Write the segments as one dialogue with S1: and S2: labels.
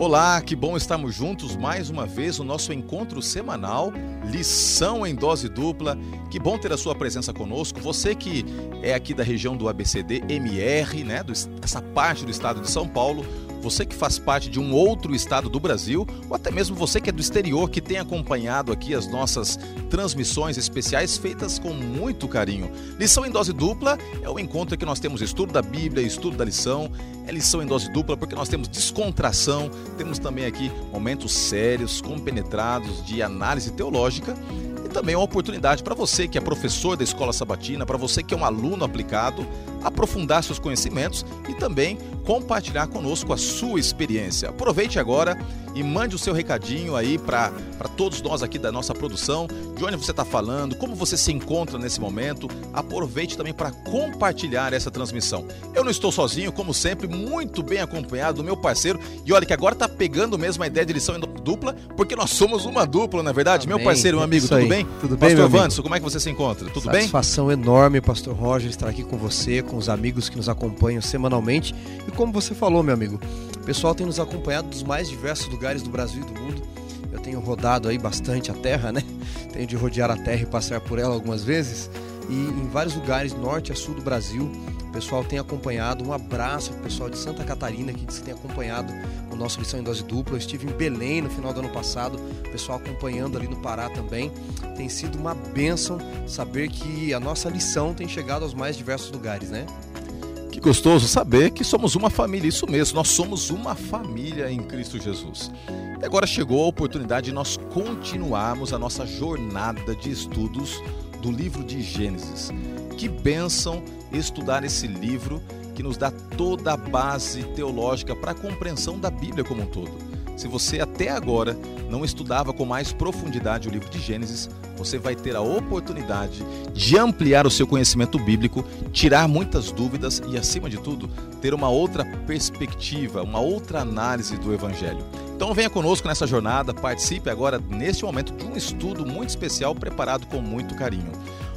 S1: Olá, que bom estarmos juntos mais uma vez no nosso encontro semanal, lição em dose dupla. Que bom ter a sua presença conosco. Você que é aqui da região do ABCD MR, né, dessa parte do estado de São Paulo, você que faz parte de um outro estado do Brasil, ou até mesmo você que é do exterior, que tem acompanhado aqui as nossas transmissões especiais feitas com muito carinho. Lição em dose dupla é o encontro que nós temos estudo da Bíblia, estudo da lição. É lição em dose dupla porque nós temos descontração, temos também aqui momentos sérios, compenetrados de análise teológica e também uma oportunidade para você que é professor da escola sabatina, para você que é um aluno aplicado, aprofundar seus conhecimentos e também compartilhar conosco a sua experiência. Aproveite agora e mande o seu recadinho aí para todos nós aqui da nossa produção, de onde você está falando, como você se encontra nesse momento. Aproveite também para compartilhar essa transmissão. Eu não estou sozinho, como sempre, muito bem acompanhado do meu parceiro. E olha que agora está pegando mesmo a ideia de lição dupla, porque nós somos uma dupla, na é verdade. Amém. Meu parceiro, meu amigo, tudo bem?
S2: Tudo bem,
S1: Pastor Vanderson, como é que você se encontra? Tudo
S2: Satisfação
S1: bem?
S2: Satisfação enorme, Pastor Roger, estar aqui com você, com os amigos que nos acompanham semanalmente. E como você falou, meu amigo, o pessoal tem nos acompanhado dos mais diversos lugares do Brasil e do mundo. Eu tenho rodado aí bastante a terra, né? Tenho de rodear a terra e passear por ela algumas vezes. E em vários lugares, norte a sul do Brasil, o pessoal tem acompanhado. Um abraço para o pessoal de Santa Catarina que que tem acompanhado o nosso lição em dose dupla. Eu estive em Belém no final do ano passado, o pessoal acompanhando ali no Pará também. Tem sido uma bênção saber que a nossa lição tem chegado aos mais diversos lugares, né?
S1: Que gostoso saber que somos uma família, isso mesmo, nós somos uma família em Cristo Jesus. E agora chegou a oportunidade de nós continuarmos a nossa jornada de estudos do livro de Gênesis. Que bênção estudar esse livro que nos dá toda a base teológica para a compreensão da Bíblia como um todo. Se você até agora não estudava com mais profundidade o livro de Gênesis, você vai ter a oportunidade de ampliar o seu conhecimento bíblico, tirar muitas dúvidas e, acima de tudo, ter uma outra perspectiva, uma outra análise do Evangelho. Então venha conosco nessa jornada, participe agora neste momento de um estudo muito especial preparado com muito carinho.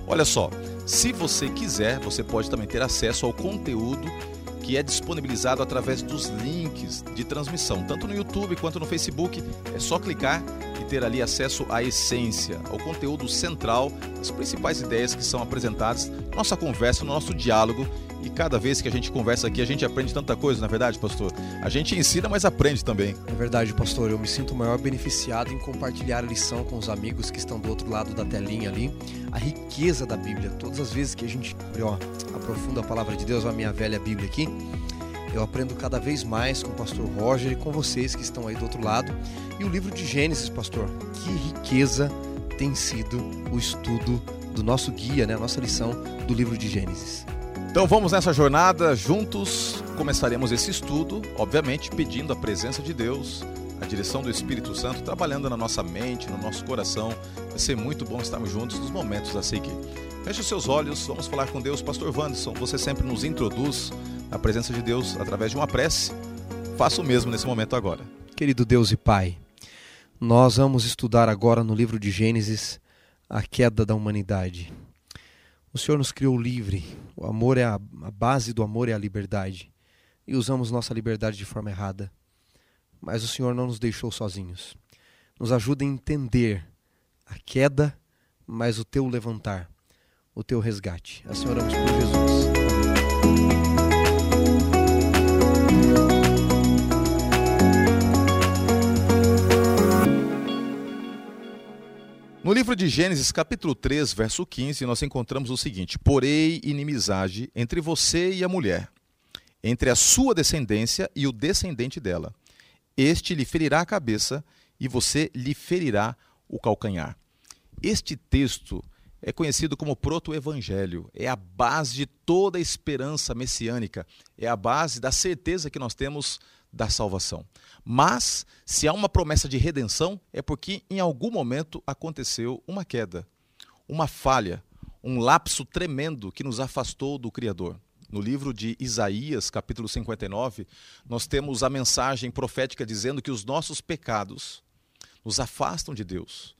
S1: Olha só, se você quiser, você pode também ter acesso ao conteúdo que é disponibilizado através dos links de transmissão, tanto no YouTube quanto no Facebook. É só clicar e ter ali acesso à essência, ao conteúdo central, as principais ideias que são apresentadas, nossa conversa, no nosso diálogo. E cada vez que a gente conversa aqui, a gente aprende tanta coisa, na é verdade, pastor? A gente ensina, mas aprende também.
S2: É verdade, pastor. Eu me sinto maior beneficiado em compartilhar a lição com os amigos que estão do outro lado da telinha ali. A riqueza da Bíblia. Todas as vezes que a gente ó, aprofunda a palavra de Deus, a minha velha Bíblia aqui, eu aprendo cada vez mais com o pastor Roger e com vocês que estão aí do outro lado. E o livro de Gênesis, pastor, que riqueza tem sido o estudo do nosso guia, né, a nossa lição do livro de Gênesis.
S1: Então vamos nessa jornada juntos. Começaremos esse estudo, obviamente, pedindo a presença de Deus, a direção do Espírito Santo trabalhando na nossa mente, no nosso coração. Vai ser muito bom estarmos juntos nos momentos a seguir. Feche os seus olhos, vamos falar com Deus. Pastor Wanderson, você sempre nos introduz a presença de Deus através de uma prece. Faça o mesmo nesse momento agora.
S2: Querido Deus e Pai, nós vamos estudar agora no livro de Gênesis a queda da humanidade. O Senhor nos criou livre. O amor é a, a base do amor é a liberdade. E usamos nossa liberdade de forma errada. Mas o Senhor não nos deixou sozinhos. Nos ajuda a entender a queda, mas o teu levantar, o teu resgate. Assim oramos por Jesus.
S1: No livro de Gênesis, capítulo 3, verso 15, nós encontramos o seguinte: Porei inimizade entre você e a mulher, entre a sua descendência e o descendente dela. Este lhe ferirá a cabeça e você lhe ferirá o calcanhar. Este texto é conhecido como proto-evangelho, é a base de toda a esperança messiânica, é a base da certeza que nós temos da salvação. Mas, se há uma promessa de redenção, é porque em algum momento aconteceu uma queda, uma falha, um lapso tremendo que nos afastou do Criador. No livro de Isaías, capítulo 59, nós temos a mensagem profética dizendo que os nossos pecados nos afastam de Deus.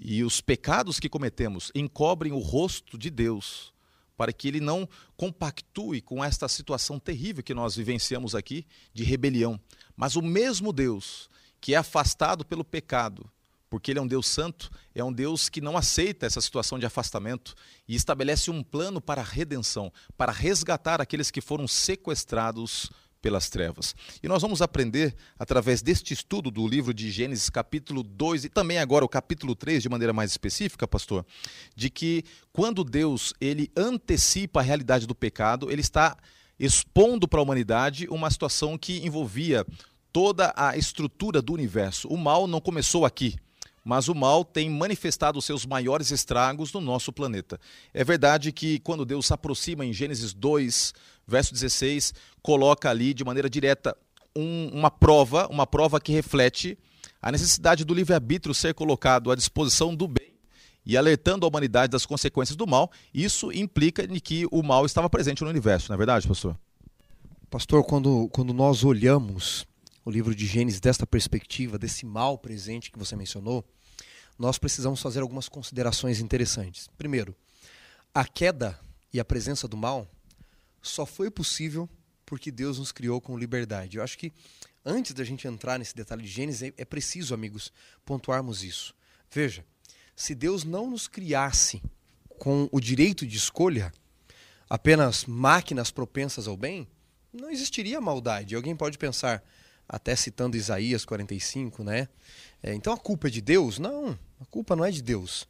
S1: E os pecados que cometemos encobrem o rosto de Deus para que ele não compactue com esta situação terrível que nós vivenciamos aqui de rebelião. Mas o mesmo Deus que é afastado pelo pecado, porque ele é um Deus santo, é um Deus que não aceita essa situação de afastamento e estabelece um plano para a redenção, para resgatar aqueles que foram sequestrados pelas trevas. E nós vamos aprender, através deste estudo do livro de Gênesis, capítulo 2 e também agora o capítulo 3, de maneira mais específica, pastor, de que quando Deus ele antecipa a realidade do pecado, ele está expondo para a humanidade uma situação que envolvia toda a estrutura do universo. O mal não começou aqui mas o mal tem manifestado seus maiores estragos no nosso planeta. É verdade que quando Deus se aproxima em Gênesis 2, verso 16, coloca ali de maneira direta um, uma prova, uma prova que reflete a necessidade do livre-arbítrio ser colocado à disposição do bem e alertando a humanidade das consequências do mal, isso implica de que o mal estava presente no universo, não é verdade, pastor?
S2: Pastor, quando, quando nós olhamos o livro de Gênesis desta perspectiva, desse mal presente que você mencionou, nós precisamos fazer algumas considerações interessantes. Primeiro, a queda e a presença do mal só foi possível porque Deus nos criou com liberdade. Eu acho que antes da gente entrar nesse detalhe de Gênesis, é preciso, amigos, pontuarmos isso. Veja, se Deus não nos criasse com o direito de escolha, apenas máquinas propensas ao bem, não existiria maldade. Alguém pode pensar, até citando Isaías 45, né? É, então a culpa é de Deus? Não, a culpa não é de Deus.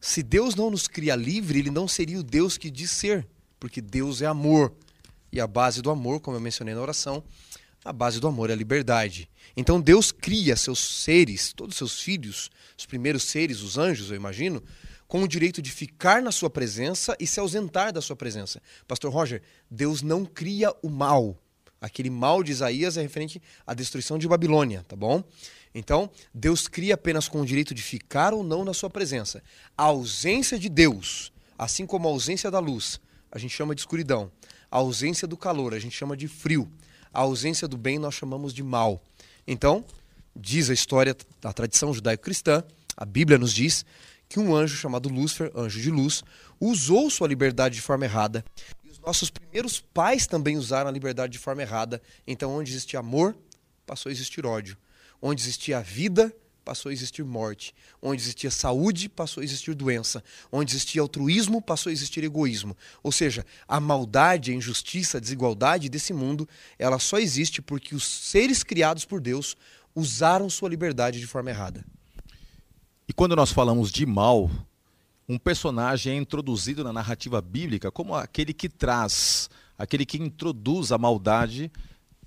S2: Se Deus não nos cria livre, ele não seria o Deus que diz ser, porque Deus é amor. E a base do amor, como eu mencionei na oração, a base do amor é a liberdade. Então Deus cria seus seres, todos seus filhos, os primeiros seres, os anjos, eu imagino, com o direito de ficar na sua presença e se ausentar da sua presença. Pastor Roger, Deus não cria o mal. Aquele mal de Isaías é referente à destruição de Babilônia, tá bom? Então, Deus cria apenas com o direito de ficar ou não na sua presença. A ausência de Deus, assim como a ausência da luz, a gente chama de escuridão. A ausência do calor, a gente chama de frio. A ausência do bem, nós chamamos de mal. Então, diz a história da tradição judaico-cristã, a Bíblia nos diz que um anjo chamado Lúcifer, anjo de luz, usou sua liberdade de forma errada. E os nossos primeiros pais também usaram a liberdade de forma errada. Então, onde existia amor, passou a existir ódio. Onde existia vida, passou a existir morte. Onde existia saúde, passou a existir doença. Onde existia altruísmo, passou a existir egoísmo. Ou seja, a maldade, a injustiça, a desigualdade desse mundo, ela só existe porque os seres criados por Deus usaram sua liberdade de forma errada.
S1: E quando nós falamos de mal, um personagem é introduzido na narrativa bíblica como aquele que traz, aquele que introduz a maldade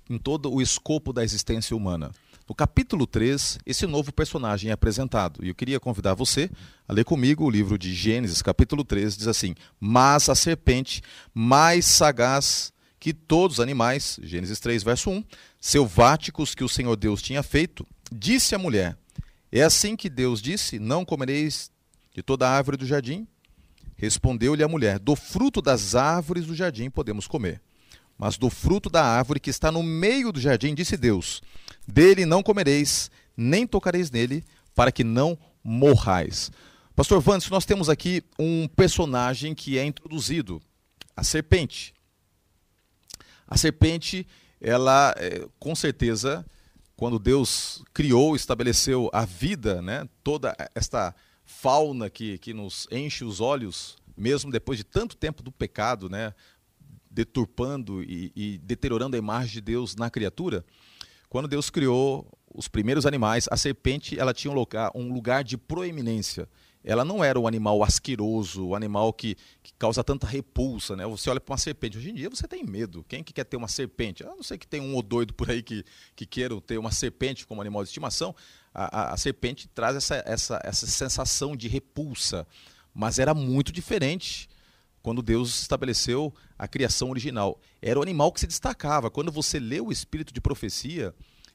S1: em todo o escopo da existência humana. No capítulo 3, esse novo personagem é apresentado. E eu queria convidar você a ler comigo o livro de Gênesis, capítulo 3, diz assim: Mas a serpente, mais sagaz que todos os animais, Gênesis 3, verso 1, selváticos que o Senhor Deus tinha feito, disse à mulher: É assim que Deus disse: Não comereis de toda árvore do jardim? Respondeu-lhe a mulher: Do fruto das árvores do jardim podemos comer. Mas do fruto da árvore que está no meio do jardim, disse Deus: Dele não comereis, nem tocareis nele, para que não morrais. Pastor Vandes, nós temos aqui um personagem que é introduzido, a serpente. A serpente, ela, é, com certeza, quando Deus criou, estabeleceu a vida, né, toda esta fauna que, que nos enche os olhos, mesmo depois de tanto tempo do pecado, né, deturpando e, e deteriorando a imagem de Deus na criatura, quando Deus criou os primeiros animais, a serpente ela tinha um lugar, um lugar de proeminência. Ela não era um animal asqueroso, um animal que, que, causa tanta repulsa. Né? Você olha para uma serpente, hoje em dia você tem medo. Quem que quer ter uma serpente? A não sei que tem um ou doido por aí que, que ter uma serpente como animal de estimação. A, a, a serpente traz essa, essa, essa sensação de repulsa. Mas era muito diferente quando Deus estabeleceu a criação original. Era o animal que se destacava. Quando você lê o Espírito de Profecia,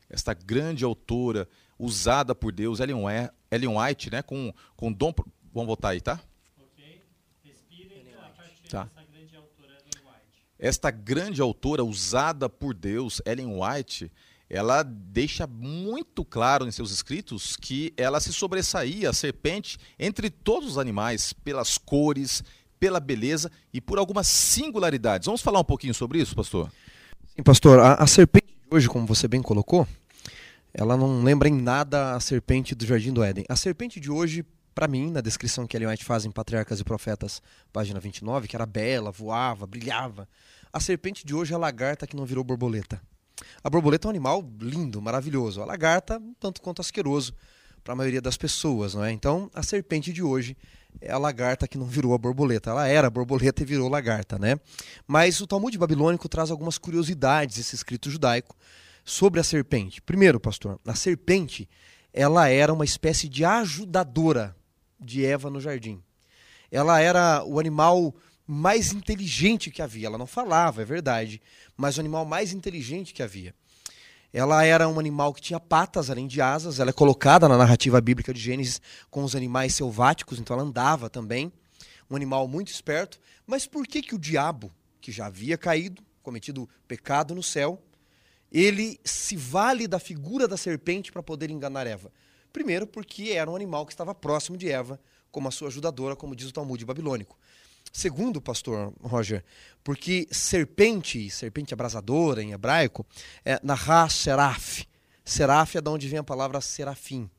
S1: esta grande autora usada por Deus, Ellen White, né, com, com dom. Vamos voltar aí, tá? Ok. Então, a partir tá. dessa grande autora, Ellen White. Esta grande autora usada por Deus, Ellen White, ela deixa muito claro em seus escritos que ela se sobressaía, a serpente, entre todos os animais, pelas cores, pela beleza e por algumas singularidades. Vamos falar um pouquinho sobre isso, pastor?
S2: Sim, pastor. A, a serpente de hoje, como você bem colocou, ela não lembra em nada a serpente do Jardim do Éden. A serpente de hoje, para mim, na descrição que Ellen White faz em Patriarcas e Profetas, página 29, que era bela, voava, brilhava. A serpente de hoje é a lagarta que não virou borboleta. A borboleta é um animal lindo, maravilhoso. A lagarta, tanto quanto asqueroso para a maioria das pessoas, não é? Então, a serpente de hoje é a lagarta que não virou a borboleta. Ela era borboleta e virou lagarta, né? Mas o Talmud babilônico traz algumas curiosidades, esse escrito judaico, sobre a serpente. Primeiro, pastor, a serpente, ela era uma espécie de ajudadora de Eva no jardim. Ela era o animal mais inteligente que havia. Ela não falava, é verdade, mas o animal mais inteligente que havia. Ela era um animal que tinha patas além de asas. Ela é colocada na narrativa bíblica de Gênesis com os animais selváticos, então ela andava também. Um animal muito esperto. Mas por que, que o diabo, que já havia caído, cometido pecado no céu, ele se vale da figura da serpente para poder enganar Eva? Primeiro, porque era um animal que estava próximo de Eva, como a sua ajudadora, como diz o Talmud babilônico. Segundo, pastor Roger, porque serpente, serpente abrasadora em hebraico, é Nahá Seraf. Seraf é de onde vem a palavra serafim.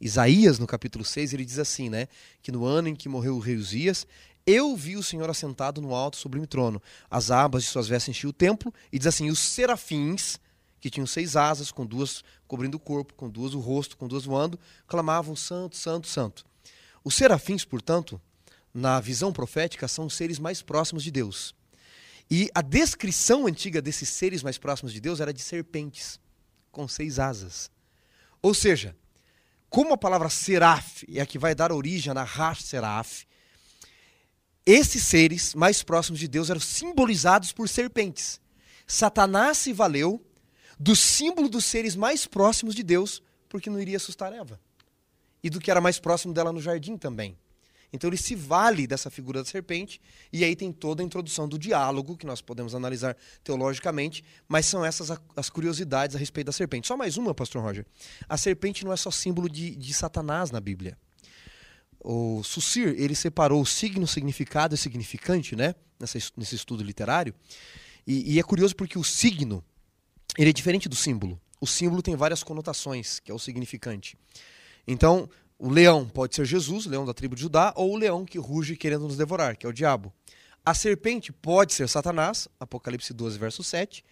S2: Isaías, no capítulo 6, ele diz assim, né? Que no ano em que morreu o rei Uzias, eu vi o Senhor assentado no alto sublime trono. As abas de suas vestes enchiam o templo, e diz assim: os serafins, que tinham seis asas, com duas cobrindo o corpo, com duas o rosto, com duas voando, clamavam: Santo, Santo, Santo. Os serafins, portanto, na visão profética, são os seres mais próximos de Deus. E a descrição antiga desses seres mais próximos de Deus era de serpentes, com seis asas. Ou seja, como a palavra seraf é a que vai dar origem a Rash Seraf, esses seres mais próximos de Deus eram simbolizados por serpentes. Satanás se valeu do símbolo dos seres mais próximos de Deus, porque não iria assustar Eva. E do que era mais próximo dela no jardim também. Então ele se vale dessa figura da serpente, e aí tem toda a introdução do diálogo, que nós podemos analisar teologicamente, mas são essas as curiosidades a respeito da serpente. Só mais uma, pastor Roger. A serpente não é só símbolo de, de Satanás na Bíblia. O Sussir, ele separou o signo, significado e significante, né? Nessa, nesse estudo literário. E, e é curioso porque o signo, ele é diferente do símbolo. O símbolo tem várias conotações, que é o significante. Então, o leão pode ser Jesus, leão da tribo de Judá, ou o leão que ruge querendo nos devorar, que é o diabo. A serpente pode ser Satanás, Apocalipse 12, verso 7,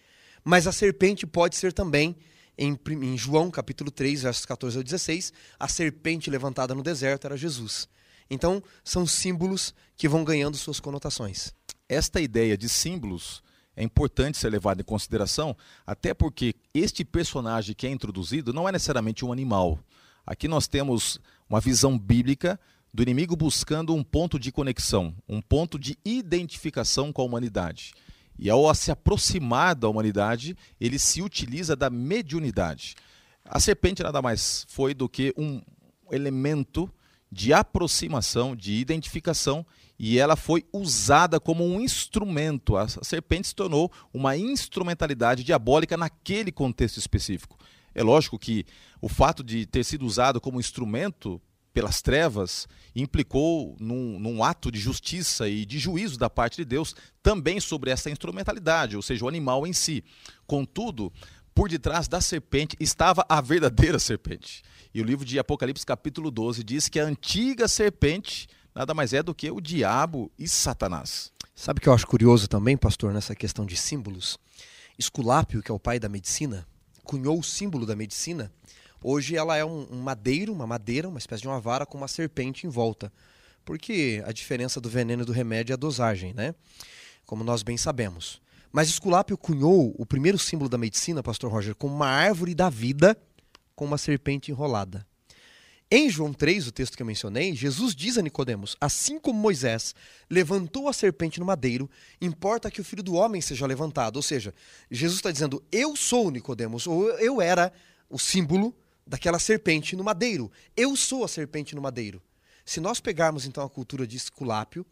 S2: mas a serpente pode ser também, em, em João capítulo 3, versos 14 ao 16, a serpente levantada no deserto era Jesus. Então, são símbolos que vão ganhando suas conotações.
S1: Esta ideia de símbolos é importante ser levada em consideração, até porque este personagem que é introduzido não é necessariamente um animal. Aqui nós temos uma visão bíblica do inimigo buscando um ponto de conexão, um ponto de identificação com a humanidade. E ao se aproximar da humanidade, ele se utiliza da mediunidade. A serpente nada mais foi do que um elemento de aproximação, de identificação, e ela foi usada como um instrumento. A serpente se tornou uma instrumentalidade diabólica naquele contexto específico. É lógico que o fato de ter sido usado como instrumento pelas trevas implicou num, num, ato de justiça e de juízo da parte de Deus também sobre essa instrumentalidade, ou seja, o animal em si. Contudo, por detrás da serpente estava a verdadeira serpente. E o livro de Apocalipse, capítulo 12, diz que a antiga serpente nada mais é do que o diabo e Satanás.
S2: Sabe o que eu acho curioso também, pastor, nessa questão de símbolos? Esculápio, que é o pai da medicina, cunhou o símbolo da medicina, hoje ela é um, um madeiro, uma madeira, uma espécie de uma vara com uma serpente em volta. Porque a diferença do veneno e do remédio é a dosagem, né? Como nós bem sabemos. Mas Esculápio cunhou o primeiro símbolo da medicina, pastor Roger, como uma árvore da vida com uma serpente enrolada. Em João 3, o texto que eu mencionei, Jesus diz a Nicodemos: Assim como Moisés levantou a serpente no madeiro, importa que o filho do homem seja levantado. Ou seja, Jesus está dizendo: Eu sou Nicodemos, ou eu era o símbolo daquela serpente no madeiro. Eu sou a serpente no madeiro. Se nós pegarmos então a cultura de Esculápio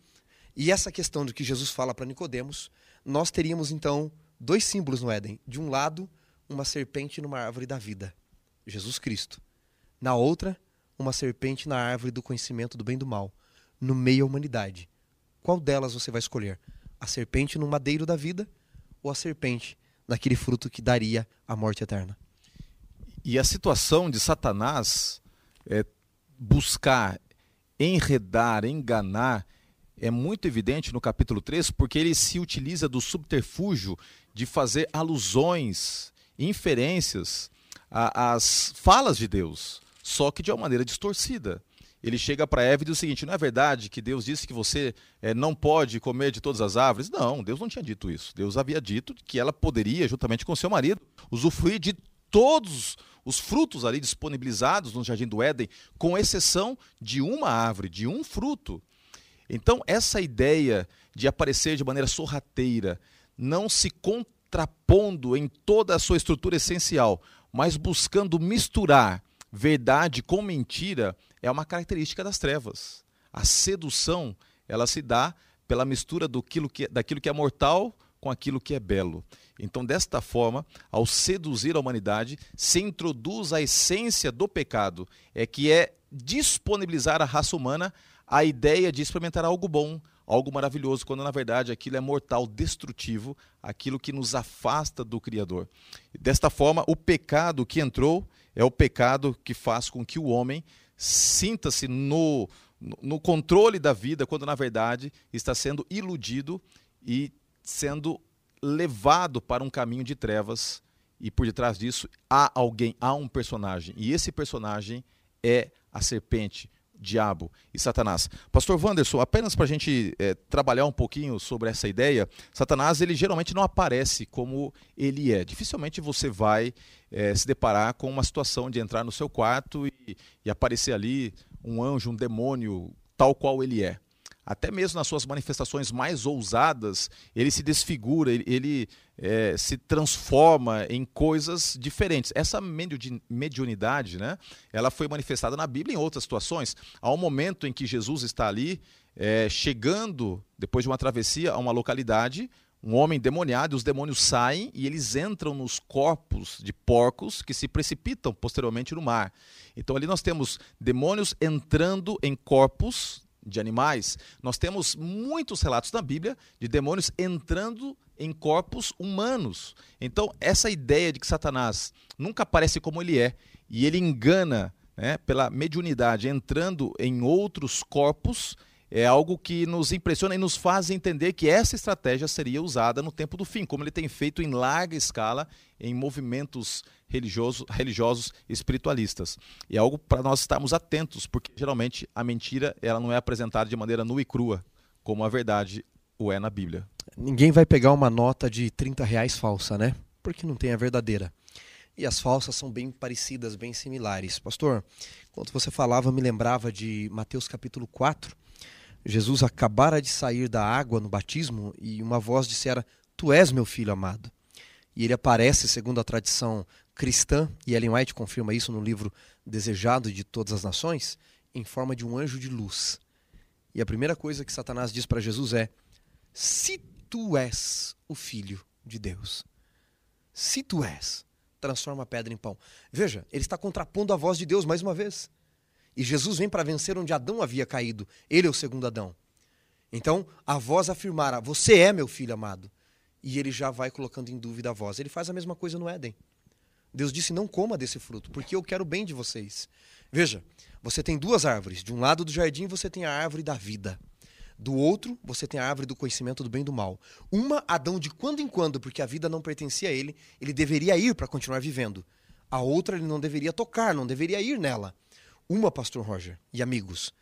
S2: e essa questão de que Jesus fala para Nicodemos, nós teríamos então dois símbolos no Éden. De um lado, uma serpente numa árvore da vida, Jesus Cristo. Na outra, uma serpente na árvore do conhecimento do bem e do mal, no meio da humanidade. qual delas você vai escolher? A serpente no madeiro da vida ou a serpente naquele fruto que daria a morte eterna?
S1: E a situação de Satanás é buscar enredar, enganar, é muito evidente no capítulo 3, porque ele se utiliza do subterfúgio de fazer alusões, inferências às falas de Deus, só que de uma maneira distorcida. Ele chega para Eva e diz o seguinte: não é verdade que Deus disse que você é, não pode comer de todas as árvores? Não, Deus não tinha dito isso. Deus havia dito que ela poderia, juntamente com seu marido, usufruir de todos os frutos ali disponibilizados no jardim do Éden, com exceção de uma árvore, de um fruto. Então, essa ideia de aparecer de maneira sorrateira, não se contrapondo em toda a sua estrutura essencial, mas buscando misturar verdade com mentira, é uma característica das trevas. A sedução, ela se dá pela mistura do que, daquilo que é mortal com aquilo que é belo. Então, desta forma, ao seduzir a humanidade, se introduz a essência do pecado, é que é disponibilizar à raça humana a ideia de experimentar algo bom, algo maravilhoso, quando na verdade aquilo é mortal, destrutivo, aquilo que nos afasta do Criador. Desta forma, o pecado que entrou é o pecado que faz com que o homem sinta-se no, no controle da vida, quando na verdade está sendo iludido e sendo levado para um caminho de trevas e por detrás disso há alguém, há um personagem. E esse personagem é a serpente, diabo e Satanás. Pastor Wanderson, apenas para a gente é, trabalhar um pouquinho sobre essa ideia, Satanás ele geralmente não aparece como ele é. Dificilmente você vai é, se deparar com uma situação de entrar no seu quarto e, e aparecer ali um anjo, um demônio, tal qual ele é até mesmo nas suas manifestações mais ousadas, ele se desfigura, ele, ele é, se transforma em coisas diferentes. Essa mediunidade, né, ela foi manifestada na Bíblia em outras situações. Há um momento em que Jesus está ali, é, chegando, depois de uma travessia, a uma localidade, um homem demoniado, e os demônios saem e eles entram nos corpos de porcos que se precipitam posteriormente no mar. Então ali nós temos demônios entrando em corpos de animais, nós temos muitos relatos na Bíblia de demônios entrando em corpos humanos. Então, essa ideia de que Satanás nunca aparece como ele é e ele engana né, pela mediunidade entrando em outros corpos é algo que nos impressiona e nos faz entender que essa estratégia seria usada no tempo do fim, como ele tem feito em larga escala em movimentos religiosos, religiosos espiritualistas. E é algo para nós estarmos atentos, porque geralmente a mentira ela não é apresentada de maneira nua e crua, como a verdade o é na Bíblia.
S2: Ninguém vai pegar uma nota de 30 reais falsa, né? Porque não tem a verdadeira. E as falsas são bem parecidas, bem similares. Pastor, quando você falava, me lembrava de Mateus capítulo 4, Jesus acabara de sair da água no batismo e uma voz dissera: Tu és meu filho amado. E ele aparece, segundo a tradição cristã, e Ellen White confirma isso no livro Desejado de Todas as Nações, em forma de um anjo de luz. E a primeira coisa que Satanás diz para Jesus é: Se tu és o filho de Deus, se tu és, transforma a pedra em pão. Veja, ele está contrapondo a voz de Deus mais uma vez. E Jesus vem para vencer onde Adão havia caído. Ele é o segundo Adão. Então, a voz afirmara: Você é meu filho amado. E ele já vai colocando em dúvida a voz. Ele faz a mesma coisa no Éden. Deus disse: Não coma desse fruto, porque eu quero o bem de vocês. Veja, você tem duas árvores. De um lado do jardim você tem a árvore da vida. Do outro, você tem a árvore do conhecimento do bem e do mal. Uma, Adão, de quando em quando, porque a vida não pertencia a ele, ele deveria ir para continuar vivendo. A outra, ele não deveria tocar, não deveria ir nela. Uma, pastor Roger e amigos,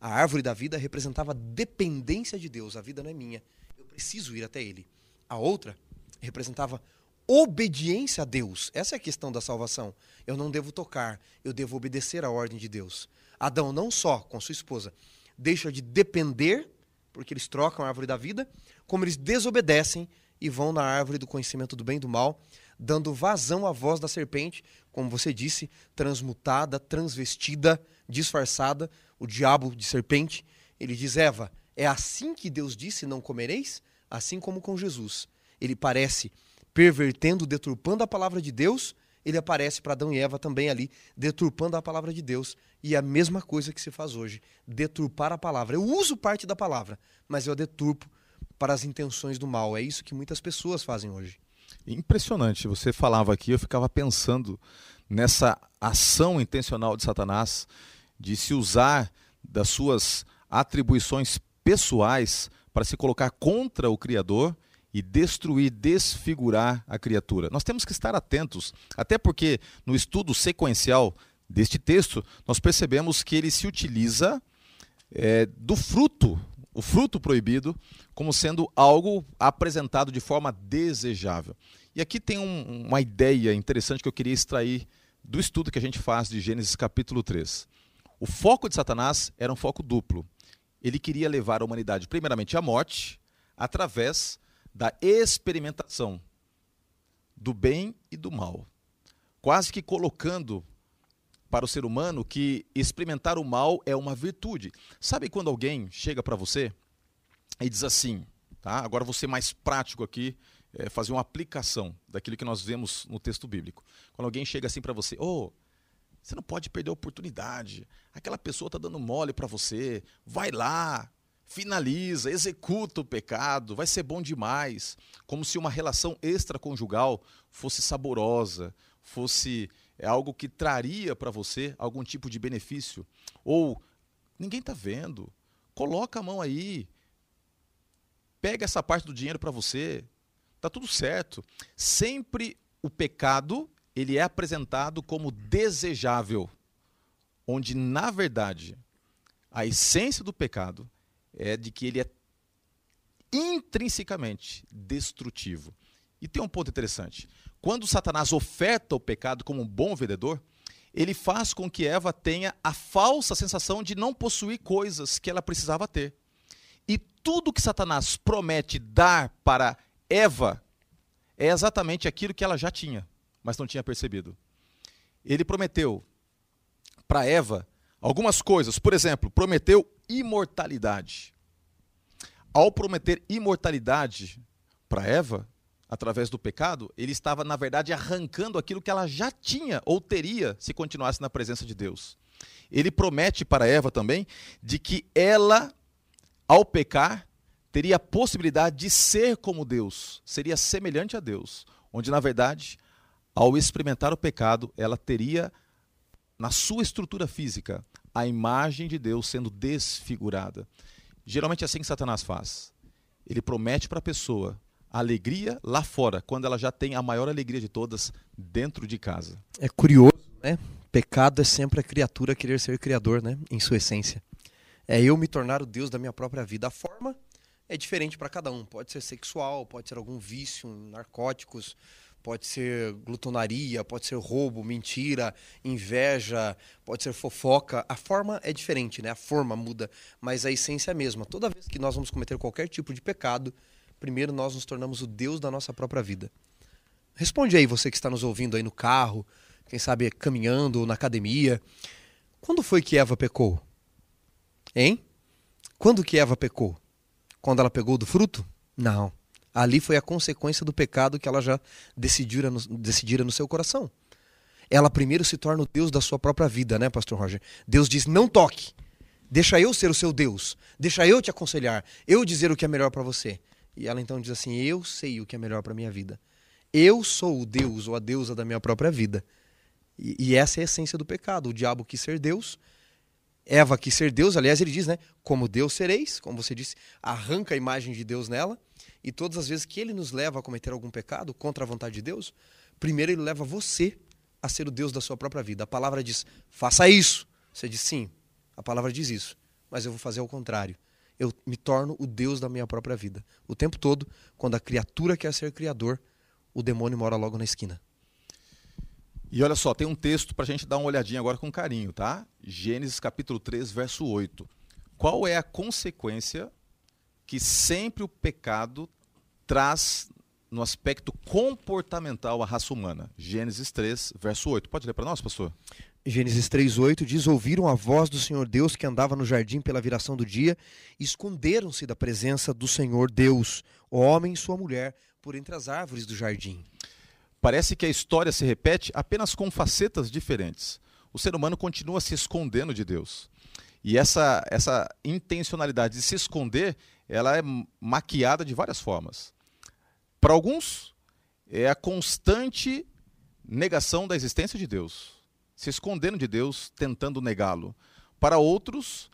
S2: a árvore da vida representava dependência de Deus. A vida não é minha. Eu preciso ir até Ele. A outra representava obediência a Deus. Essa é a questão da salvação. Eu não devo tocar, eu devo obedecer à ordem de Deus. Adão, não só com sua esposa, deixa de depender, porque eles trocam a árvore da vida, como eles desobedecem e vão na árvore do conhecimento do bem e do mal, dando vazão à voz da serpente, como você disse, transmutada, transvestida, disfarçada, o diabo de serpente. Ele diz: Eva, é assim que Deus disse: não comereis? Assim como com Jesus. Ele parece pervertendo, deturpando a palavra de Deus, ele aparece para Adão e Eva também ali, deturpando a palavra de Deus. E é a mesma coisa que se faz hoje, deturpar a palavra. Eu uso parte da palavra, mas eu a deturpo para as intenções do mal. É isso que muitas pessoas fazem hoje.
S1: Impressionante. Você falava aqui, eu ficava pensando nessa ação intencional de Satanás de se usar das suas atribuições pessoais para se colocar contra o Criador e destruir, desfigurar a criatura. Nós temos que estar atentos, até porque no estudo sequencial deste texto, nós percebemos que ele se utiliza é, do fruto, o fruto proibido, como sendo algo apresentado de forma desejável. E aqui tem um, uma ideia interessante que eu queria extrair do estudo que a gente faz de Gênesis capítulo 3. O foco de Satanás era um foco duplo. Ele queria levar a humanidade, primeiramente, à morte, através da experimentação do bem e do mal. Quase que colocando para o ser humano que experimentar o mal é uma virtude. Sabe quando alguém chega para você e diz assim, tá? Agora ser mais prático aqui, é, fazer uma aplicação daquilo que nós vemos no texto bíblico. Quando alguém chega assim para você, oh, você não pode perder a oportunidade. Aquela pessoa está dando mole para você. Vai lá, finaliza, executa o pecado, vai ser bom demais. Como se uma relação extraconjugal fosse saborosa, fosse é algo que traria para você algum tipo de benefício. Ou ninguém está vendo, coloca a mão aí, pega essa parte do dinheiro para você, tá tudo certo. Sempre o pecado ele é apresentado como desejável, onde na verdade a essência do pecado é de que ele é intrinsecamente destrutivo. E tem um ponto interessante. Quando Satanás oferta o pecado como um bom vendedor, ele faz com que Eva tenha a falsa sensação de não possuir coisas que ela precisava ter. E tudo que Satanás promete dar para Eva é exatamente aquilo que ela já tinha, mas não tinha percebido. Ele prometeu para Eva algumas coisas. Por exemplo, prometeu imortalidade. Ao prometer imortalidade para Eva, através do pecado, ele estava, na verdade, arrancando aquilo que ela já tinha ou teria se continuasse na presença de Deus. Ele promete para Eva também de que ela, ao pecar, teria a possibilidade de ser como Deus, seria semelhante a Deus, onde, na verdade, ao experimentar o pecado, ela teria, na sua estrutura física, a imagem de Deus sendo desfigurada. Geralmente é assim que Satanás faz. Ele promete para a pessoa alegria lá fora, quando ela já tem a maior alegria de todas dentro de casa.
S2: É curioso, né? Pecado é sempre a criatura querer ser criador, né? Em sua essência. É eu me tornar o Deus da minha própria vida. A forma é diferente para cada um. Pode ser sexual, pode ser algum vício narcóticos, pode ser glutonaria, pode ser roubo, mentira, inveja, pode ser fofoca. A forma é diferente, né? A forma muda, mas a essência é a mesma. Toda vez que nós vamos cometer qualquer tipo de pecado, primeiro nós nos tornamos o Deus da nossa própria vida. Responde aí, você que está nos ouvindo aí no carro, quem sabe caminhando ou na academia. Quando foi que Eva pecou? Hein? Quando que Eva pecou? Quando ela pegou do fruto? Não. Ali foi a consequência do pecado que ela já decidira no, decidira no seu coração. Ela primeiro se torna o Deus da sua própria vida, né, Pastor Roger? Deus diz: não toque. Deixa eu ser o seu Deus. Deixa eu te aconselhar. Eu dizer o que é melhor para você. E ela então diz assim: Eu sei o que é melhor para minha vida. Eu sou o Deus ou a deusa da minha própria vida. E, e, essa é a essência do pecado. O diabo quis ser Deus, Eva quis ser Deus. Aliás, ele diz, né? Como Deus sereis, como você disse, arranca a imagem de Deus nela. E todas as vezes que ele nos leva a cometer algum pecado contra a vontade de Deus, primeiro ele leva você a ser o Deus da sua própria vida. A palavra diz: faça isso. Você diz sim. A palavra diz isso. Mas eu vou fazer o contrário eu me torno o Deus da minha própria vida. O tempo todo, quando a criatura quer ser criador, o demônio mora logo na esquina.
S1: E olha só, tem um texto para a gente dar uma olhadinha agora com carinho, tá? Gênesis capítulo 3, verso 8. Qual é a consequência que sempre o pecado traz no aspecto comportamental à raça humana? Gênesis 3, verso 8. Pode ler para nós, pastor?
S2: Gênesis 3:8 diz: Ouviram a voz do Senhor Deus que andava no jardim pela viração do dia, esconderam-se da presença do Senhor Deus, o homem e sua mulher, por entre as árvores do jardim.
S1: parece que a história se repete apenas com facetas diferentes. O ser humano continua se escondendo de Deus. E essa, essa intencionalidade de se esconder, ela é maquiada de várias formas. Para alguns, é a constante negação da existência de Deus, se escondendo de Deus, tentando negá-lo. Para outros,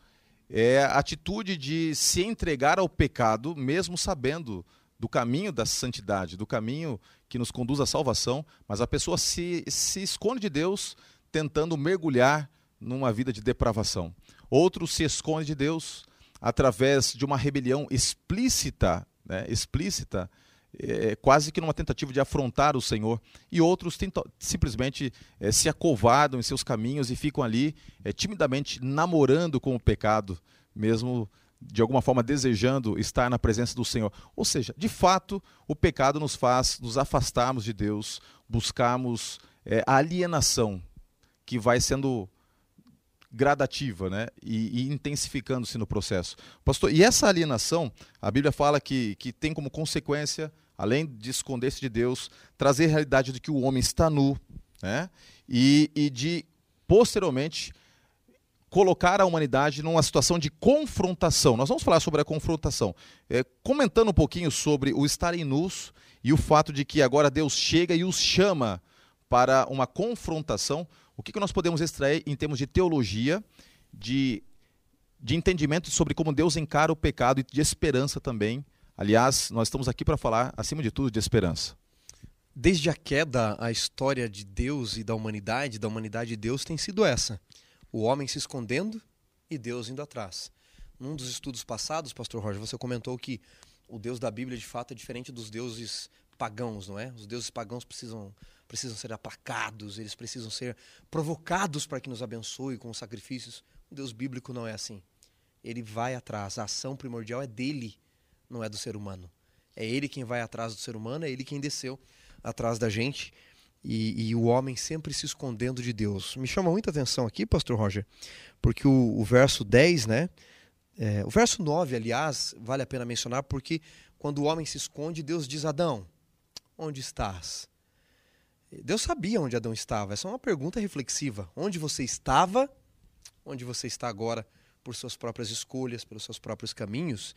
S1: é a atitude de se entregar ao pecado, mesmo sabendo do caminho da santidade, do caminho que nos conduz à salvação, mas a pessoa se, se esconde de Deus tentando mergulhar numa vida de depravação. Outros se esconde de Deus através de uma rebelião explícita, né, explícita, é, quase que numa tentativa de afrontar o Senhor, e outros simplesmente é, se acovardam em seus caminhos e ficam ali é, timidamente namorando com o pecado, mesmo de alguma forma desejando estar na presença do Senhor. Ou seja, de fato, o pecado nos faz nos afastarmos de Deus, buscarmos é, a alienação que vai sendo gradativa né? e, e intensificando-se no processo. Pastor, e essa alienação, a Bíblia fala que, que tem como consequência, além de esconder-se de Deus, trazer a realidade de que o homem está nu né? e, e de, posteriormente, colocar a humanidade numa situação de confrontação. Nós vamos falar sobre a confrontação. É, comentando um pouquinho sobre o estarem nus e o fato de que agora Deus chega e os chama para uma confrontação, o que, que nós podemos extrair em termos de teologia, de, de entendimento sobre como Deus encara o pecado e de esperança também. Aliás, nós estamos aqui para falar, acima de tudo, de esperança.
S2: Desde a queda, a história de Deus e da humanidade, da humanidade e Deus, tem sido essa: o homem se escondendo e Deus indo atrás. Num dos estudos passados, Pastor Roger, você comentou que o Deus da Bíblia de fato é diferente dos deuses pagãos, não é? Os deuses pagãos precisam precisam ser aplacados, eles precisam ser provocados para que nos abençoe com os sacrifícios. O Deus bíblico não é assim. Ele vai atrás, a ação primordial é dele, não é do ser humano. É ele quem vai atrás do ser humano, é ele quem desceu atrás da gente. E, e, o homem sempre se escondendo de Deus. Me chama muita atenção aqui, Pastor Roger, porque o, o verso 10, né? É, o verso 9, aliás, vale a pena mencionar, porque quando o homem se esconde, Deus diz: Adão, onde estás? Deus sabia onde Adão estava. Essa é uma pergunta reflexiva. Onde você estava? Onde você está agora por suas próprias escolhas, pelos seus próprios caminhos?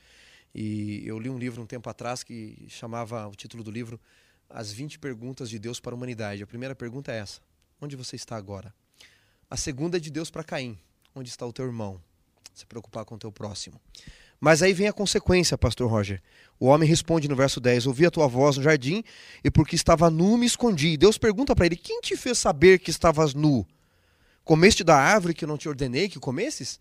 S2: E eu li um livro um tempo atrás que chamava o título do livro As 20 perguntas de Deus para a humanidade. A primeira pergunta é essa: Onde você está agora? A segunda é de Deus para Caim: Onde está o teu irmão? Se preocupar com o teu próximo. Mas aí vem a consequência, pastor Roger. O homem responde no verso 10: Ouvi a tua voz no jardim, e porque estava nu me escondi. E Deus pergunta para ele: Quem te fez saber que estavas nu? Comeste da árvore que eu não te ordenei que comesses?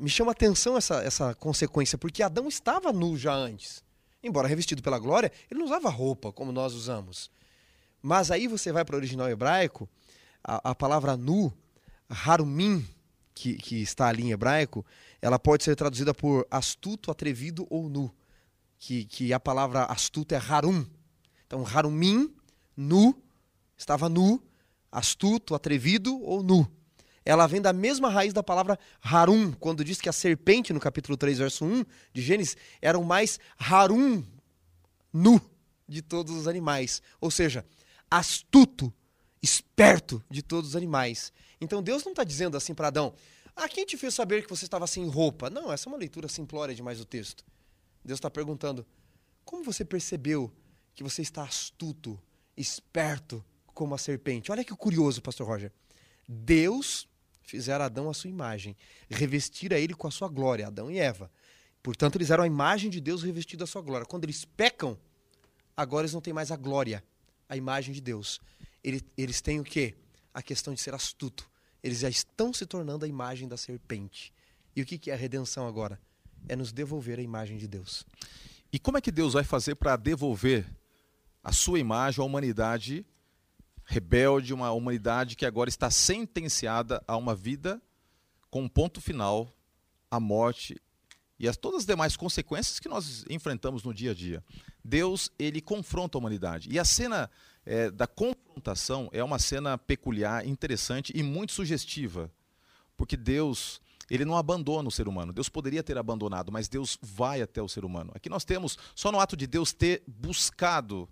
S2: Me chama atenção essa, essa consequência, porque Adão estava nu já antes. Embora revestido pela glória, ele não usava roupa como nós usamos. Mas aí você vai para o original hebraico, a, a palavra nu, harumim, que, que está ali em hebraico, ela pode ser traduzida por astuto, atrevido ou nu. Que, que a palavra astuto é harum. Então, harumim, nu, estava nu, astuto, atrevido ou nu. Ela vem da mesma raiz da palavra harum, quando diz que a serpente, no capítulo 3, verso 1 de Gênesis, era o mais harum, nu, de todos os animais. Ou seja, astuto, esperto de todos os animais. Então Deus não está dizendo assim para Adão: Ah, quem te fez saber que você estava sem roupa? Não, essa é uma leitura simplória demais do texto. Deus está perguntando: Como você percebeu que você está astuto, esperto como a serpente? Olha que curioso, Pastor Roger. Deus fizera Adão a sua imagem, revestira ele com a sua glória, Adão e Eva. Portanto, eles eram a imagem de Deus revestida a sua glória. Quando eles pecam, agora eles não têm mais a glória, a imagem de Deus. Eles, eles têm o quê? a questão de ser astuto. Eles já estão se tornando a imagem da serpente. E o que é a redenção agora? É nos devolver a imagem de Deus.
S1: E como é que Deus vai fazer para devolver a sua imagem à humanidade rebelde, uma humanidade que agora está sentenciada a uma vida com um ponto final, a morte e as todas as demais consequências que nós enfrentamos no dia a dia. Deus, ele confronta a humanidade. E a cena é, da confrontação é uma cena peculiar, interessante e muito sugestiva. Porque Deus, ele não abandona o ser humano. Deus poderia ter abandonado, mas Deus vai até o ser humano. Aqui nós temos, só no ato de Deus ter buscado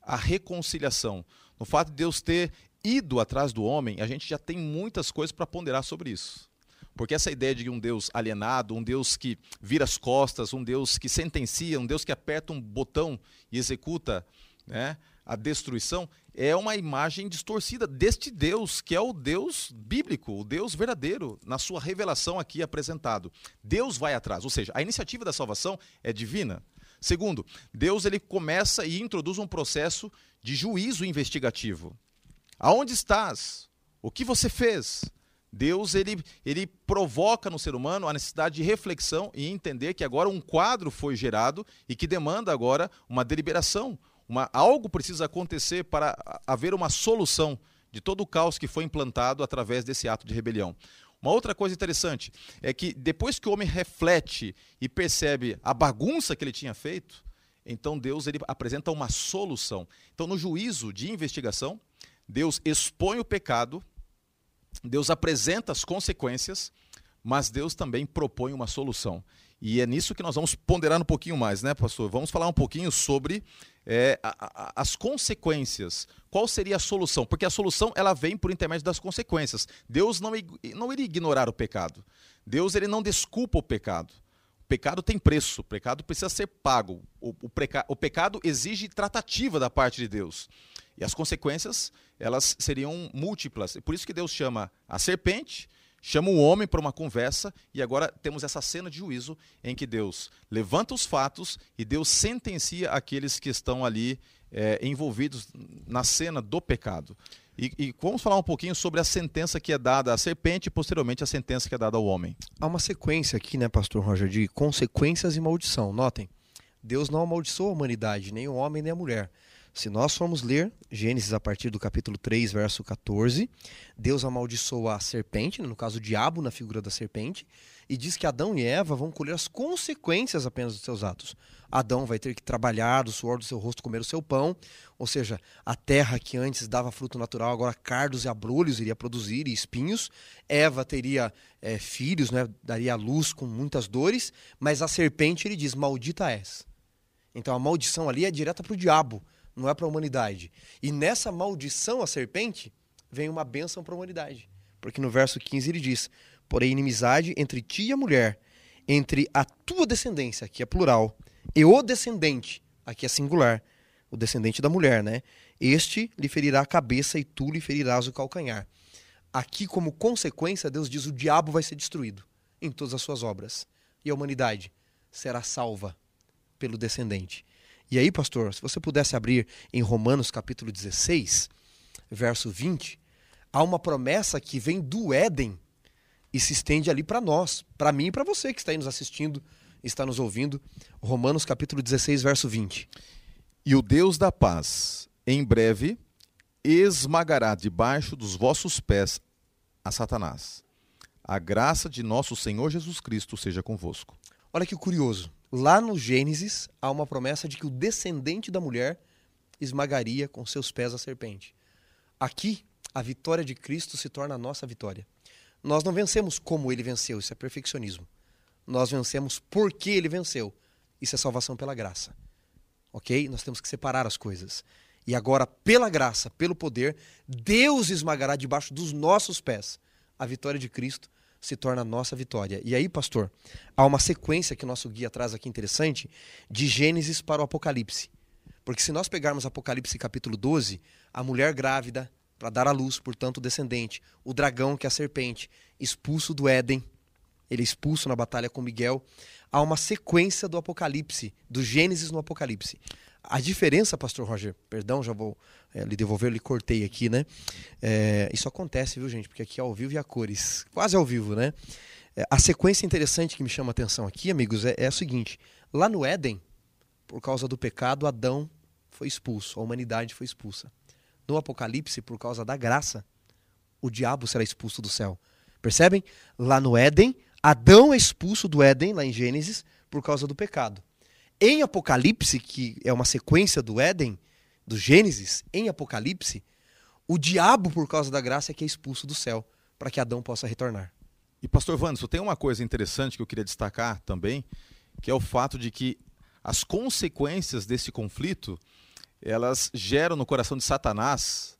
S1: a reconciliação. No fato de Deus ter ido atrás do homem, a gente já tem muitas coisas para ponderar sobre isso. Porque essa ideia de um Deus alienado, um Deus que vira as costas, um Deus que sentencia, um Deus que aperta um botão e executa né, a destruição, é uma imagem distorcida deste Deus, que é o Deus bíblico, o Deus verdadeiro, na sua revelação aqui apresentado. Deus vai atrás, ou seja, a iniciativa da salvação é divina. Segundo, Deus ele começa e introduz um processo de juízo investigativo. Aonde estás? O que você fez? Deus ele, ele provoca no ser humano a necessidade de reflexão e entender que agora um quadro foi gerado e que demanda agora uma deliberação. Uma, algo precisa acontecer para haver uma solução de todo o caos que foi implantado através desse ato de rebelião. Uma outra coisa interessante é que depois que o homem reflete e percebe a bagunça que ele tinha feito, então Deus ele apresenta uma solução. Então no juízo de investigação, Deus expõe o pecado Deus apresenta as consequências, mas Deus também propõe uma solução. E é nisso que nós vamos ponderar um pouquinho mais, né, pastor? Vamos falar um pouquinho sobre é, a, a, as consequências. Qual seria a solução? Porque a solução ela vem por intermédio das consequências. Deus não, não iria ignorar o pecado. Deus ele não desculpa o pecado. O pecado tem preço, o pecado precisa ser pago. O, o, o pecado exige tratativa da parte de Deus. E as consequências, elas seriam múltiplas. Por isso que Deus chama a serpente, chama o homem para uma conversa, e agora temos essa cena de juízo em que Deus levanta os fatos e Deus sentencia aqueles que estão ali é, envolvidos na cena do pecado. E, e, vamos falar um pouquinho sobre a sentença que é dada à serpente e posteriormente a sentença que é dada ao homem.
S2: Há uma sequência aqui, né, pastor Roger, de consequências e maldição. Notem, Deus não amaldiçoou a humanidade, nem o homem nem a mulher. Se nós formos ler Gênesis a partir do capítulo 3, verso 14, Deus amaldiçoa a serpente, no caso o diabo na figura da serpente, e diz que Adão e Eva vão colher as consequências apenas dos seus atos. Adão vai ter que trabalhar do suor do seu rosto comer o seu pão, ou seja, a terra que antes dava fruto natural, agora cardos e abrolhos iria produzir e espinhos. Eva teria é, filhos, né, daria luz com muitas dores, mas a serpente ele diz: Maldita és. Então a maldição ali é direta para o diabo não é para a humanidade. E nessa maldição à serpente, vem uma bênção para a humanidade. Porque no verso 15 ele diz: Porém, inimizade entre ti e a mulher, entre a tua descendência, aqui é plural, e o descendente, aqui é singular, o descendente da mulher, né? Este lhe ferirá a cabeça e tu lhe ferirás o calcanhar. Aqui, como consequência, Deus diz: o diabo vai ser destruído em todas as suas obras. E a humanidade será salva pelo descendente. E aí, pastor, se você pudesse abrir em Romanos capítulo 16, verso 20, há uma promessa que vem do Éden e se estende ali para nós, para mim e para você que está aí nos assistindo, está nos ouvindo. Romanos capítulo 16, verso 20.
S1: E o Deus da paz, em breve, esmagará debaixo dos vossos pés a Satanás. A graça de nosso Senhor Jesus Cristo seja convosco.
S2: Olha que curioso. Lá no Gênesis há uma promessa de que o descendente da mulher esmagaria com seus pés a serpente. Aqui, a vitória de Cristo se torna a nossa vitória. Nós não vencemos como ele venceu, isso é perfeccionismo. Nós vencemos porque ele venceu. Isso é salvação pela graça. Ok? Nós temos que separar as coisas. E agora, pela graça, pelo poder, Deus esmagará debaixo dos nossos pés a vitória de Cristo se torna a nossa vitória. E aí, pastor, há uma sequência que o nosso guia traz aqui interessante de Gênesis para o Apocalipse. Porque se nós pegarmos Apocalipse capítulo 12, a mulher grávida para dar à luz, portanto, o descendente, o dragão, que é a serpente, expulso do Éden, ele é expulso na batalha com Miguel. Há uma sequência do Apocalipse, do Gênesis no Apocalipse. A diferença, pastor Roger, perdão, já vou é, lhe devolver, eu lhe cortei aqui, né? É, isso acontece, viu, gente? Porque aqui é ao vivo e a cores. Quase ao vivo, né? É, a sequência interessante que me chama a atenção aqui, amigos, é, é a seguinte: lá no Éden, por causa do pecado, Adão foi expulso, a humanidade foi expulsa. No Apocalipse, por causa da graça, o diabo será expulso do céu. Percebem? Lá no Éden, Adão é expulso do Éden, lá em Gênesis, por causa do pecado. Em Apocalipse, que é uma sequência do Éden, do Gênesis, em Apocalipse, o diabo, por causa da graça, é que é expulso do céu, para que Adão possa retornar.
S1: E pastor Vanderson, tem uma coisa interessante que eu queria destacar também, que é o fato de que as consequências desse conflito, elas geram no coração de Satanás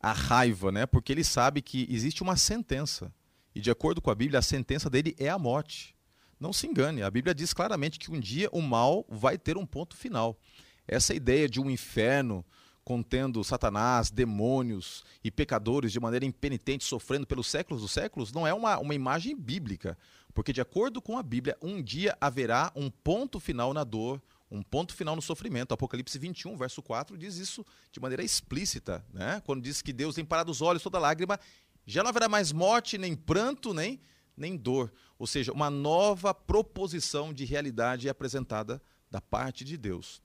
S1: a raiva, né? Porque ele sabe que existe uma sentença. E de acordo com a Bíblia, a sentença dele é a morte. Não se engane, a Bíblia diz claramente que um dia o mal vai ter um ponto final. Essa ideia de um inferno contendo Satanás, demônios e pecadores de maneira impenitente, sofrendo pelos séculos dos séculos, não é uma, uma imagem bíblica. Porque, de acordo com a Bíblia, um dia haverá um ponto final na dor, um ponto final no sofrimento. Apocalipse 21, verso 4, diz isso de maneira explícita, né? quando diz que Deus tem parado os olhos toda lágrima, já não haverá mais morte, nem pranto, nem, nem dor. Ou seja, uma nova proposição de realidade é apresentada da parte de Deus.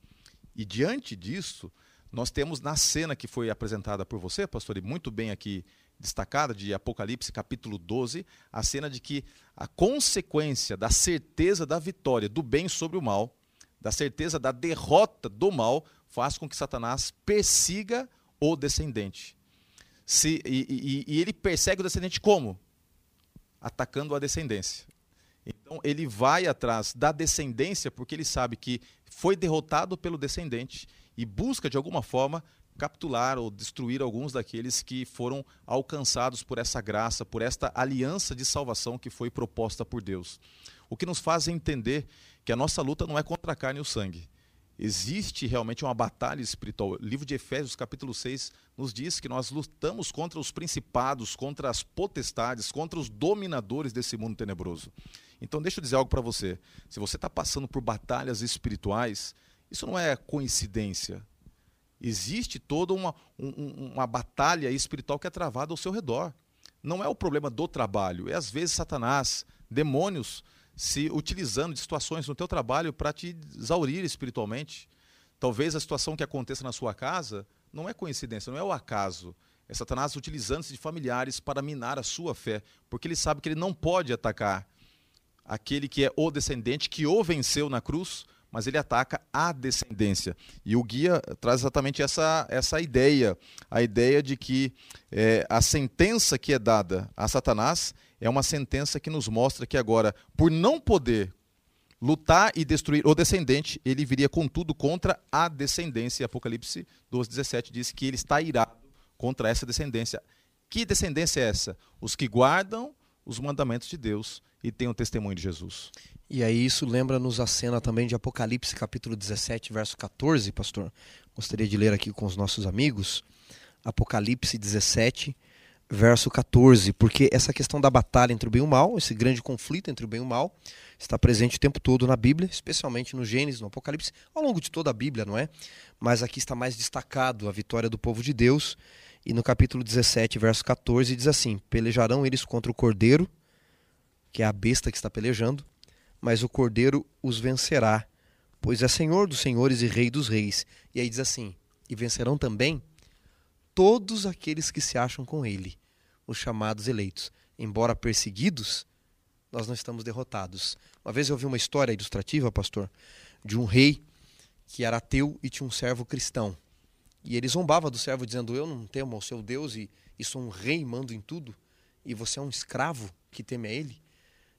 S1: E diante disso, nós temos na cena que foi apresentada por você, pastor, e muito bem aqui destacada, de Apocalipse capítulo 12, a cena de que a consequência da certeza da vitória do bem sobre o mal da certeza da derrota do mal, faz com que Satanás persiga o descendente. Se, e, e, e ele persegue o descendente como? Atacando a descendência. Então ele vai atrás da descendência porque ele sabe que foi derrotado pelo descendente e busca de alguma forma capturar ou destruir alguns daqueles que foram alcançados por essa graça, por esta aliança de salvação que foi proposta por Deus. O que nos faz entender que a nossa luta não é contra a carne e o sangue. Existe realmente uma batalha espiritual. O livro de Efésios, capítulo 6, nos diz que nós lutamos contra os principados, contra as potestades, contra os dominadores desse mundo tenebroso. Então, deixa eu dizer algo para você. Se você está passando por batalhas espirituais, isso não é coincidência. Existe toda uma, um, uma batalha espiritual que é travada ao seu redor. Não é o problema do trabalho, é às vezes Satanás, demônios se utilizando de situações no teu trabalho para te exaurir espiritualmente. Talvez a situação que aconteça na sua casa não é coincidência, não é o acaso. É Satanás utilizando-se de familiares para minar a sua fé, porque ele sabe que ele não pode atacar aquele que é o descendente que o venceu na cruz, mas ele ataca a descendência. E o guia traz exatamente essa, essa ideia, a ideia de que é, a sentença que é dada a Satanás é uma sentença que nos mostra que agora, por não poder lutar e destruir o descendente, ele viria contudo contra a descendência. Apocalipse 12, 17 diz que ele está irado contra essa descendência. Que descendência é essa? Os que guardam os mandamentos de Deus e têm o testemunho de Jesus.
S2: E aí isso lembra-nos a cena também de Apocalipse capítulo 17, verso 14, pastor. Gostaria de ler aqui com os nossos amigos. Apocalipse 17, verso 14, porque essa questão da batalha entre o bem e o mal, esse grande conflito entre o bem e o mal, está presente o tempo todo na Bíblia, especialmente no Gênesis, no Apocalipse, ao longo de toda a Bíblia, não é? Mas aqui está mais destacado a vitória do povo de Deus, e no capítulo 17, verso 14, diz assim: Pelejarão eles contra o cordeiro, que é a besta que está pelejando, mas o cordeiro os vencerá, pois é Senhor dos senhores e Rei dos reis. E aí diz assim: E vencerão também todos aqueles que se acham com ele, os chamados eleitos. Embora perseguidos, nós não estamos derrotados. Uma vez eu ouvi uma história ilustrativa, pastor, de um rei que era ateu e tinha um servo cristão. E ele zombava do servo dizendo: Eu não temo ao seu Deus e, e sou um rei, mando em tudo, e você é um escravo que teme a ele.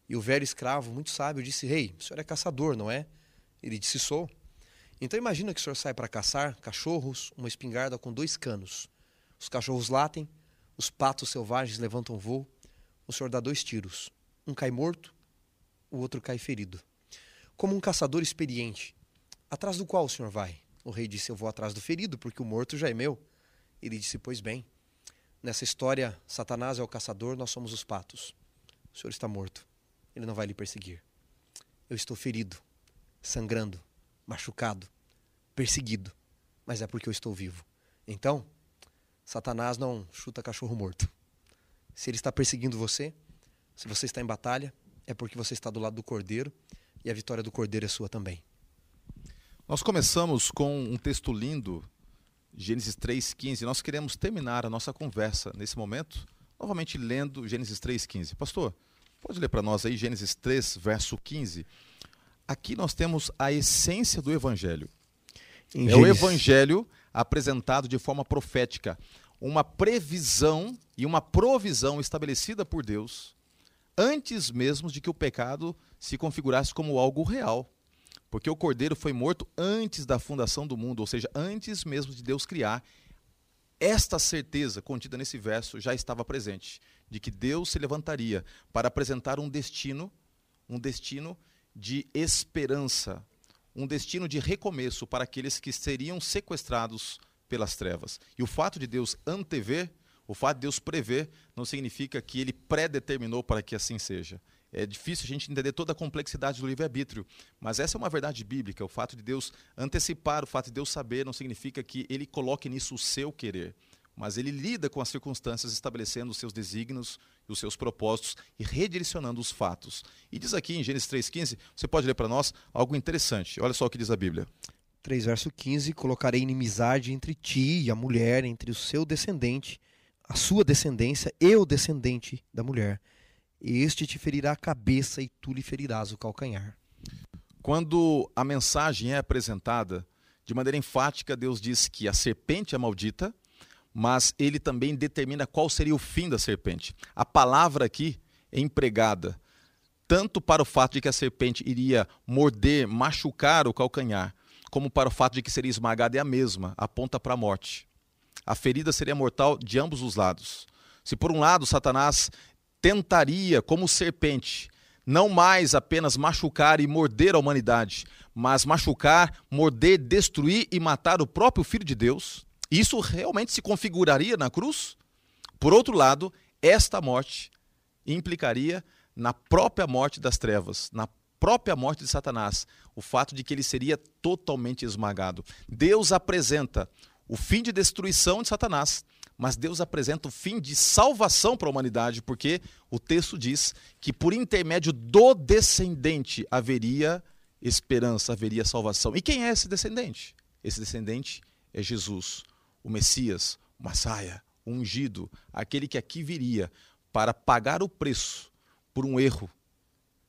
S2: E o velho escravo, muito sábio, disse: Rei, o senhor é caçador, não é? Ele disse: Sou. Então imagina que o senhor sai para caçar cachorros, uma espingarda com dois canos. Os cachorros latem, os patos selvagens levantam voo. O senhor dá dois tiros. Um cai morto, o outro cai ferido. Como um caçador experiente, atrás do qual o senhor vai? O rei disse: Eu vou atrás do ferido, porque o morto já é meu. Ele disse: Pois bem, nessa história, Satanás é o caçador, nós somos os patos. O senhor está morto. Ele não vai lhe perseguir. Eu estou ferido, sangrando, machucado, perseguido, mas é porque eu estou vivo. Então, Satanás não chuta cachorro morto. Se ele está perseguindo você, se você está em batalha, é porque você está do lado do cordeiro e a vitória do cordeiro é sua também.
S1: Nós começamos com um texto lindo, Gênesis 3,15. Nós queremos terminar a nossa conversa nesse momento, novamente lendo Gênesis 3,15. Pastor, pode ler para nós aí Gênesis 3, verso 15. Aqui nós temos a essência do Evangelho. Em é Gênesis. o Evangelho apresentado de forma profética, uma previsão e uma provisão estabelecida por Deus antes mesmo de que o pecado se configurasse como algo real. Porque o cordeiro foi morto antes da fundação do mundo, ou seja, antes mesmo de Deus criar. Esta certeza contida nesse verso já estava presente, de que Deus se levantaria para apresentar um destino, um destino de esperança, um destino de recomeço para aqueles que seriam sequestrados pelas trevas. E o fato de Deus antever, o fato de Deus prever, não significa que ele predeterminou para que assim seja. É difícil a gente entender toda a complexidade do livre-arbítrio, mas essa é uma verdade bíblica. O fato de Deus antecipar, o fato de Deus saber, não significa que ele coloque nisso o seu querer, mas ele lida com as circunstâncias, estabelecendo os seus desígnios e os seus propósitos e redirecionando os fatos. E diz aqui em Gênesis 3,15, você pode ler para nós algo interessante. Olha só o que diz a Bíblia.
S2: 3 verso 15: Colocarei inimizade entre ti e a mulher, entre o seu descendente, a sua descendência e o descendente da mulher este te ferirá a cabeça e tu lhe ferirás o calcanhar.
S1: Quando a mensagem é apresentada, de maneira enfática, Deus diz que a serpente é maldita, mas ele também determina qual seria o fim da serpente. A palavra aqui é empregada tanto para o fato de que a serpente iria morder, machucar o calcanhar, como para o fato de que seria esmagada é a mesma, aponta para a morte. A ferida seria mortal de ambos os lados. Se por um lado Satanás tentaria, como serpente, não mais apenas machucar e morder a humanidade, mas machucar, morder, destruir e matar o próprio Filho de Deus, isso realmente se configuraria na cruz? Por outro lado, esta morte implicaria na própria morte das trevas, na própria morte de Satanás, o fato de que ele seria totalmente esmagado. Deus apresenta o fim de destruição de Satanás, mas Deus apresenta o fim de salvação para a humanidade, porque o texto diz que por intermédio do descendente haveria esperança, haveria salvação. E quem é esse descendente? Esse descendente é Jesus, o Messias, o Massaia, o ungido, aquele que aqui viria para pagar o preço por um erro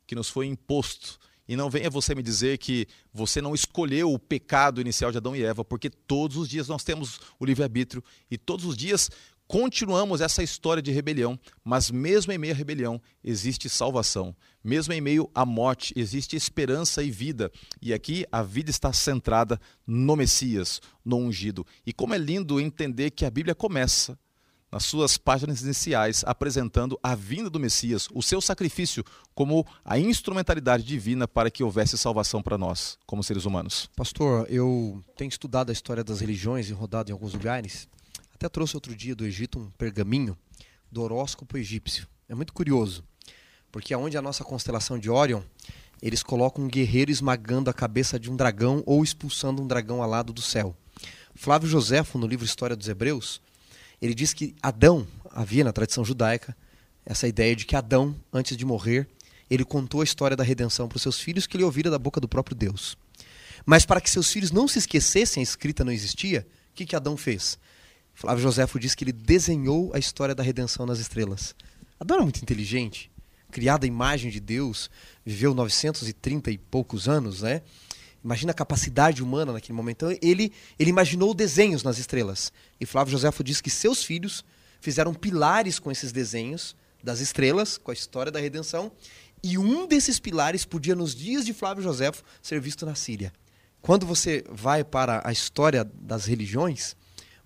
S1: que nos foi imposto. E não venha você me dizer que você não escolheu o pecado inicial de Adão e Eva, porque todos os dias nós temos o livre-arbítrio e todos os dias continuamos essa história de rebelião, mas mesmo em meio à rebelião existe salvação. Mesmo em meio à morte existe esperança e vida. E aqui a vida está centrada no Messias, no ungido. E como é lindo entender que a Bíblia começa nas suas páginas iniciais, apresentando a vinda do Messias, o seu sacrifício, como a instrumentalidade divina para que houvesse salvação para nós, como seres humanos.
S2: Pastor, eu tenho estudado a história das religiões e rodado em alguns lugares. Até trouxe outro dia do Egito um pergaminho do horóscopo egípcio. É muito curioso, porque aonde a nossa constelação de Órion, eles colocam um guerreiro esmagando a cabeça de um dragão ou expulsando um dragão alado do céu. Flávio Joséfo, no livro História dos Hebreus, ele diz que Adão, havia na tradição judaica, essa ideia de que Adão, antes de morrer, ele contou a história da redenção para os seus filhos que ele ouvira da boca do próprio Deus. Mas para que seus filhos não se esquecessem, a escrita não existia, o que, que Adão fez? Flávio Joséfo diz que ele desenhou a história da redenção nas estrelas. Adão era muito inteligente, criado à imagem de Deus, viveu 930 e poucos anos, né? Imagina a capacidade humana naquele momento. Então, ele, ele imaginou desenhos nas estrelas. E Flávio Joséfo diz que seus filhos fizeram pilares com esses desenhos das estrelas, com a história da redenção. E um desses pilares podia, nos dias de Flávio Joséfo, ser visto na Síria. Quando você vai para a história das religiões,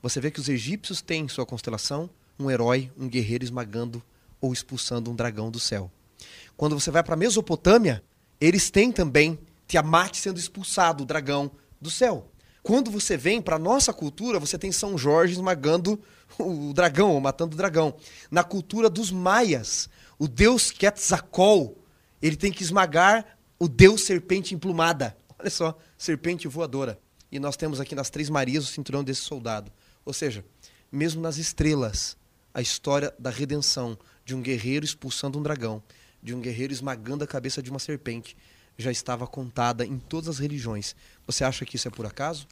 S2: você vê que os egípcios têm em sua constelação um herói, um guerreiro esmagando ou expulsando um dragão do céu. Quando você vai para a Mesopotâmia, eles têm também Tiamat sendo expulsado, o dragão, do céu. Quando você vem para nossa cultura, você tem São Jorge esmagando o dragão, ou matando o dragão. Na cultura dos maias, o deus Quetzalcoatl, ele tem que esmagar o deus serpente emplumada. Olha só, serpente voadora. E nós temos aqui nas Três Marias o cinturão desse soldado. Ou seja, mesmo nas estrelas, a história da redenção de um guerreiro expulsando um dragão, de um guerreiro esmagando a cabeça de uma serpente, já estava contada em todas as religiões. Você acha que isso é por acaso?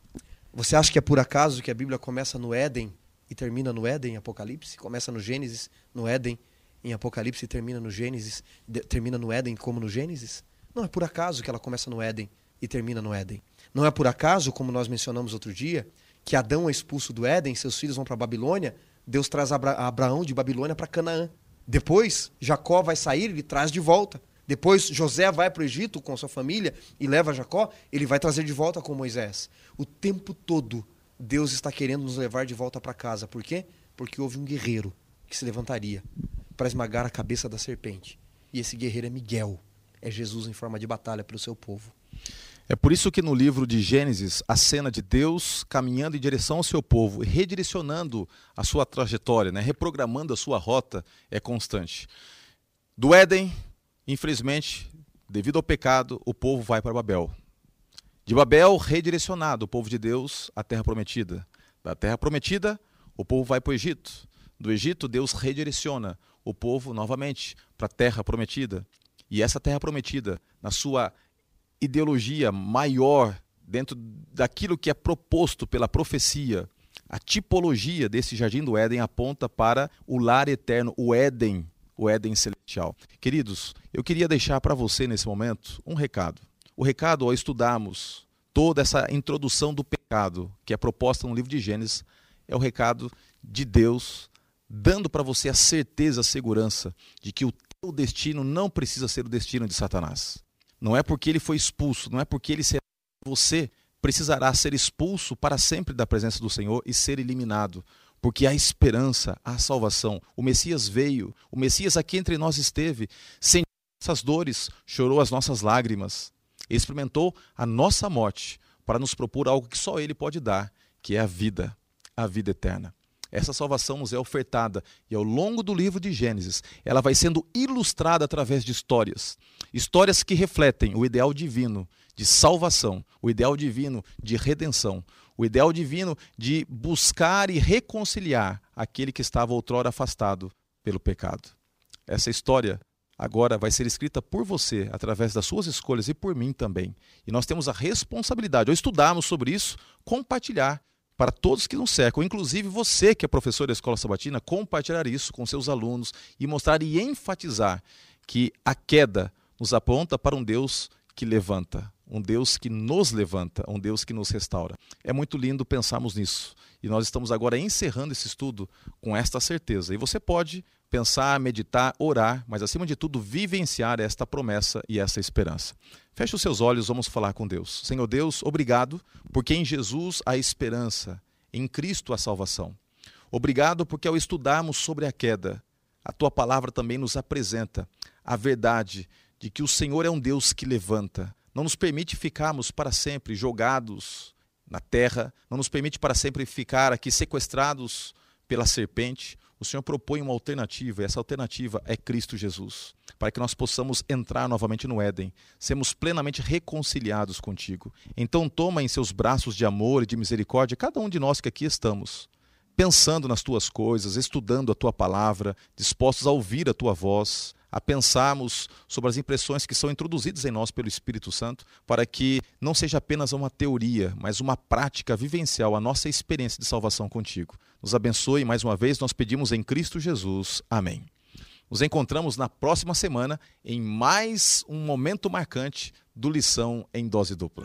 S2: Você acha que é por acaso que a Bíblia começa no Éden e termina no Éden em Apocalipse? Começa no Gênesis, no Éden, em Apocalipse e termina no Gênesis, de, termina no Éden como no Gênesis? Não é por acaso que ela começa no Éden e termina no Éden. Não é por acaso, como nós mencionamos outro dia, que Adão é expulso do Éden, seus filhos vão para Babilônia, Deus traz Abra Abraão de Babilônia para Canaã. Depois, Jacó vai sair, ele traz de volta. Depois José vai para o Egito com sua família e leva Jacó, ele vai trazer de volta com Moisés. O tempo todo Deus está querendo nos levar de volta para casa. Por quê? Porque houve um guerreiro que se levantaria para esmagar a cabeça da serpente. E esse guerreiro é Miguel. É Jesus em forma de batalha pelo seu povo.
S1: É por isso que no livro de Gênesis, a cena de Deus caminhando em direção ao seu povo, redirecionando a sua trajetória, né, reprogramando a sua rota, é constante. Do Éden, infelizmente, devido ao pecado, o povo vai para Babel. De Babel, redirecionado o povo de Deus à terra prometida. Da terra prometida, o povo vai para o Egito. Do Egito, Deus redireciona o povo novamente para a terra prometida. E essa terra prometida, na sua ideologia maior dentro daquilo que é proposto pela profecia. A tipologia desse jardim do Éden aponta para o lar eterno, o Éden, o Éden celestial. Queridos, eu queria deixar para você nesse momento um recado. O recado, ao estudarmos toda essa introdução do pecado que é proposta no livro de Gênesis, é o recado de Deus dando para você a certeza, a segurança de que o teu destino não precisa ser o destino de Satanás. Não é porque ele foi expulso, não é porque ele será. Você precisará ser expulso para sempre da presença do Senhor e ser eliminado. Porque há esperança, há salvação. O Messias veio, o Messias aqui entre nós esteve, sentiu essas dores, chorou as nossas lágrimas, experimentou a nossa morte para nos propor algo que só Ele pode dar, que é a vida, a vida eterna. Essa salvação nos é ofertada e ao longo do livro de Gênesis, ela vai sendo ilustrada através de histórias. Histórias que refletem o ideal divino de salvação, o ideal divino de redenção, o ideal divino de buscar e reconciliar aquele que estava outrora afastado pelo pecado. Essa história agora vai ser escrita por você, através das suas escolhas e por mim também. E nós temos a responsabilidade, ao estudarmos sobre isso, compartilhar para todos que nos cercam, inclusive você que é professor da escola sabatina, compartilhar isso com seus alunos e mostrar e enfatizar que a queda nos aponta para um Deus que levanta, um Deus que nos levanta, um Deus que nos restaura. É muito lindo pensarmos nisso. E nós estamos agora encerrando esse estudo com esta certeza. E você pode pensar, meditar, orar, mas acima de tudo, vivenciar esta promessa e essa esperança. Feche os seus olhos, vamos falar com Deus. Senhor Deus, obrigado, porque em Jesus há esperança, em Cristo há salvação. Obrigado, porque ao estudarmos sobre a queda, a tua palavra também nos apresenta a verdade de que o Senhor é um Deus que levanta, não nos permite ficarmos para sempre jogados na terra, não nos permite para sempre ficar aqui sequestrados pela serpente. O Senhor propõe uma alternativa, e essa alternativa é Cristo Jesus, para que nós possamos entrar novamente no Éden, sermos plenamente reconciliados contigo. Então, toma em seus braços de amor e de misericórdia cada um de nós que aqui estamos, pensando nas tuas coisas, estudando a tua palavra, dispostos a ouvir a tua voz, a pensarmos sobre as impressões que são introduzidas em nós pelo Espírito Santo, para que não seja apenas uma teoria, mas uma prática vivencial, a nossa experiência de salvação contigo. Nos abençoe mais uma vez, nós pedimos em Cristo Jesus. Amém. Nos encontramos na próxima semana em mais um momento marcante do Lição em Dose Dupla.